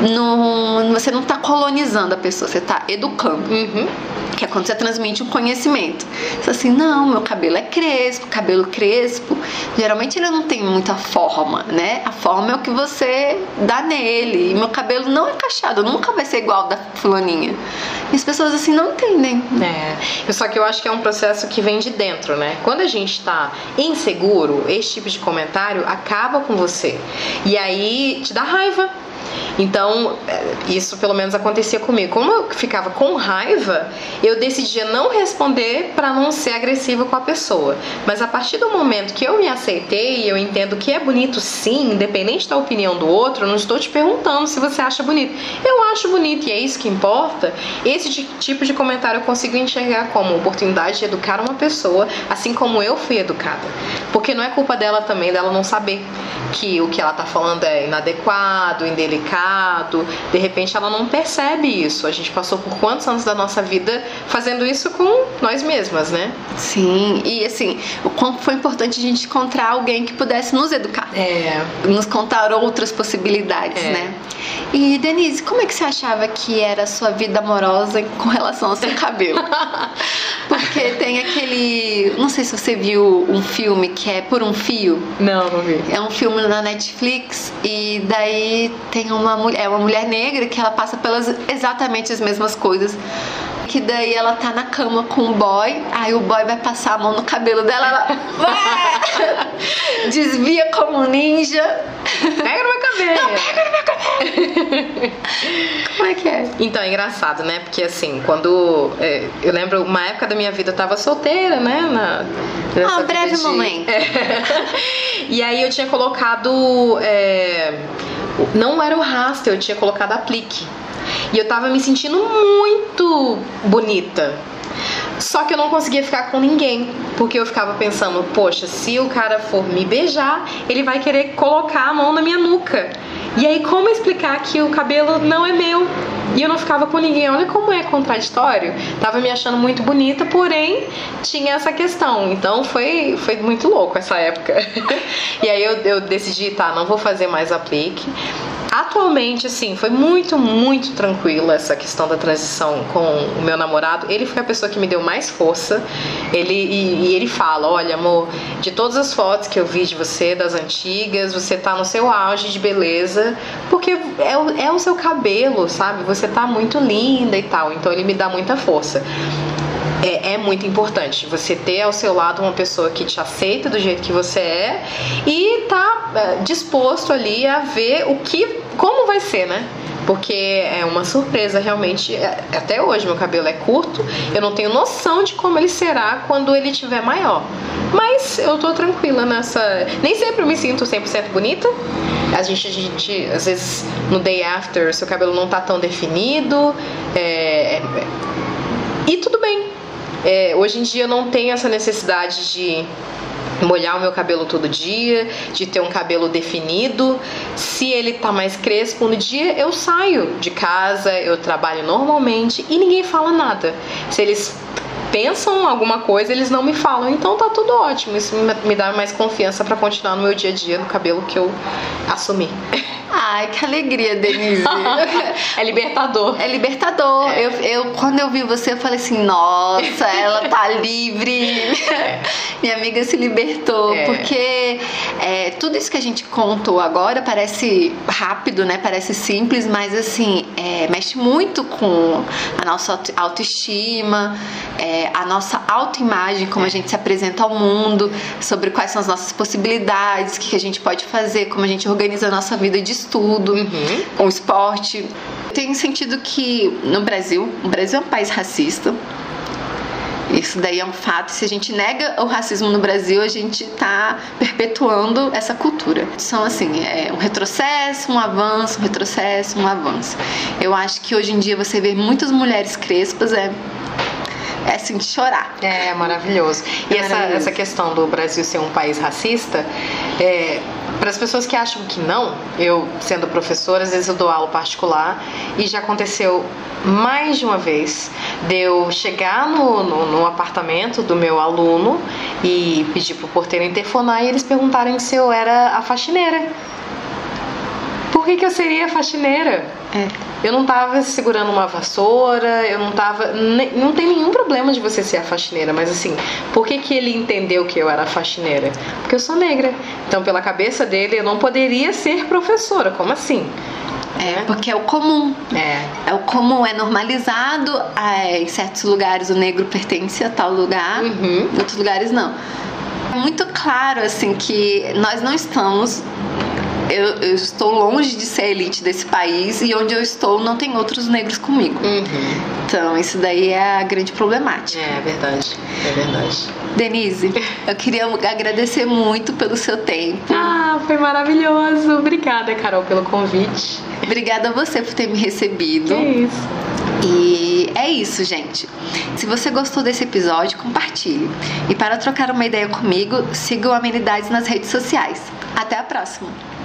Não, você não tá colonizando a pessoa, você tá educando. Uhum. Que é quando você transmite um conhecimento. Você assim, não, meu cabelo é crespo, cabelo crespo. Geralmente ele não tem muita forma, né? A forma é o que você dá nele. E meu cabelo não é cacheado, nunca vai ser igual da fulaninha. E as pessoas assim não entendem. É, só que eu acho que é um processo que vem de dentro, né? Quando a gente tá inseguro, esse tipo de comentário acaba com você. E aí te dá raiva. Então, é, isso pelo menos acontecia comigo. Como eu ficava com raiva, eu decidia não responder para não ser agressiva com a pessoa. Mas a partir do momento que eu me aceitei eu entendo que é bonito sim, independente da opinião do outro, eu não estou te perguntando se você acha bonito. Eu acho bonito e é isso que importa. Esse ti- tipo de comentário eu consigo enxergar como oportunidade de educar uma pessoa, assim como eu fui educada. Porque não é culpa dela também dela não saber que o que ela tá falando é inadequado, indelicado. De repente ela não percebe isso. A gente passou por quantos anos da nossa vida fazendo isso com nós mesmas, né? Sim, e assim, o quanto foi importante a gente encontrar alguém que pudesse nos educar. É. nos contar outras possibilidades, É. né? E Denise, como é que você achava que era a sua vida amorosa com relação ao seu cabelo? Porque tem aquele, não sei se você viu um filme que é Por um Fio. Não, não vi. É um filme na Netflix e daí tem uma mulher, é uma mulher negra que ela passa pelas exatamente as mesmas coisas. Que daí ela tá na cama com o boy, aí o boy vai passar a mão no cabelo dela, ela desvia como um ninja. Pega no meu cabelo. Não, pega no meu cabelo. Como é que é? Então, é engraçado, né? Porque assim, quando. é, eu lembro, uma época da minha vida eu tava solteira, né? Na, Ah, um breve de- momento. É. E aí eu tinha colocado. é, não era o raster, eu tinha colocado aplique. E eu tava me sentindo muito bonita. Só que eu não conseguia ficar com ninguém, porque eu ficava pensando, poxa, se o cara for me beijar, ele vai querer colocar a mão na minha nuca. E aí como explicar que o cabelo não é meu? E eu não ficava com ninguém. Olha como é contraditório. Tava me achando muito bonita, porém tinha essa questão. Então foi, foi muito louco essa época. e aí eu, eu decidi, tá, não vou fazer mais aplique. Atualmente, assim, foi muito, muito tranquila essa questão da transição com o meu namorado. Ele foi a pessoa que me deu mais força. Ele, e, e ele fala: Olha, amor, de todas as fotos que eu vi de você, das antigas, você tá no seu auge de beleza, porque é o, é o seu cabelo, sabe? Você tá muito linda e tal. Então ele me dá muita força. É, é muito importante você ter ao seu lado uma pessoa que te aceita do jeito que você é e tá é, disposto ali a ver o que, como vai ser, né? Porque é uma surpresa realmente. é, Até hoje meu cabelo é curto, eu não tenho noção de como ele será quando ele tiver maior. Mas eu tô tranquila nessa. Nem sempre eu me sinto 100% bonita. A gente, a gente, às vezes, no day after, seu cabelo não tá tão definido. É, e tudo bem. É, hoje em dia eu não tenho essa necessidade de molhar o meu cabelo todo dia, de ter um cabelo definido. Se ele tá mais crespo no dia, eu saio de casa, eu trabalho normalmente e ninguém fala nada. Se eles pensam alguma coisa, eles não me falam. Então tá tudo ótimo. Isso me- dá mais confiança pra continuar no meu dia a dia no cabelo que eu assumi. Ai, que alegria, Denise. é libertador. É libertador. Eu, eu, quando eu vi você, eu falei assim, nossa, ela tá livre. Minha amiga se libertou. É. Porque é, tudo isso que a gente contou agora parece rápido, né? Parece simples, mas assim, é, mexe muito com a nossa auto- autoestima, é, a nossa autoimagem, como a gente se apresenta ao mundo, sobre quais são as nossas possibilidades, o que que a gente pode fazer, como a gente organiza a nossa vida de estudo Uhum. com esporte. Tenho sentido que no Brasil, o Brasil é um país racista. Isso daí é um fato. Se a gente nega o racismo no Brasil, a gente está perpetuando essa cultura. São assim, é um retrocesso, um avanço, um retrocesso, um avanço. Eu acho que hoje em dia você vê muitas mulheres crespas é é assim de chorar. É maravilhoso. E É essa, maravilhoso. essa questão do Brasil ser um país racista, é, para as pessoas que acham que não, eu sendo professora, às vezes eu dou aula particular e já aconteceu mais de uma vez de eu chegar no, no, no apartamento do meu aluno e pedir pro porteiro interfonar e eles perguntarem se eu era a faxineira. Por que, que eu seria faxineira? É. Eu não tava segurando uma vassoura, eu não tava. Não tem nenhum problema de você ser a faxineira, mas assim, por que, que ele entendeu que eu era a faxineira? Porque eu sou negra. Então, pela cabeça dele, eu não poderia ser professora. Como assim? É, porque é o comum. É. É o comum, é normalizado. é, em certos lugares o negro pertence a tal lugar, Uhum. em outros lugares não. É muito claro assim que nós não estamos. Eu, eu estou longe de ser a elite desse país e onde eu estou não tem outros negros comigo. Uhum. Então, isso daí é a grande problemática. É verdade. É verdade. Denise, eu queria agradecer muito pelo seu tempo. Ah, foi maravilhoso. Obrigada, Carol, pelo convite. Obrigada a você por ter me recebido. Que isso. E é isso, gente. Se você gostou desse episódio, compartilhe. E para trocar uma ideia comigo, siga o Amenidades nas redes sociais. Até a próxima!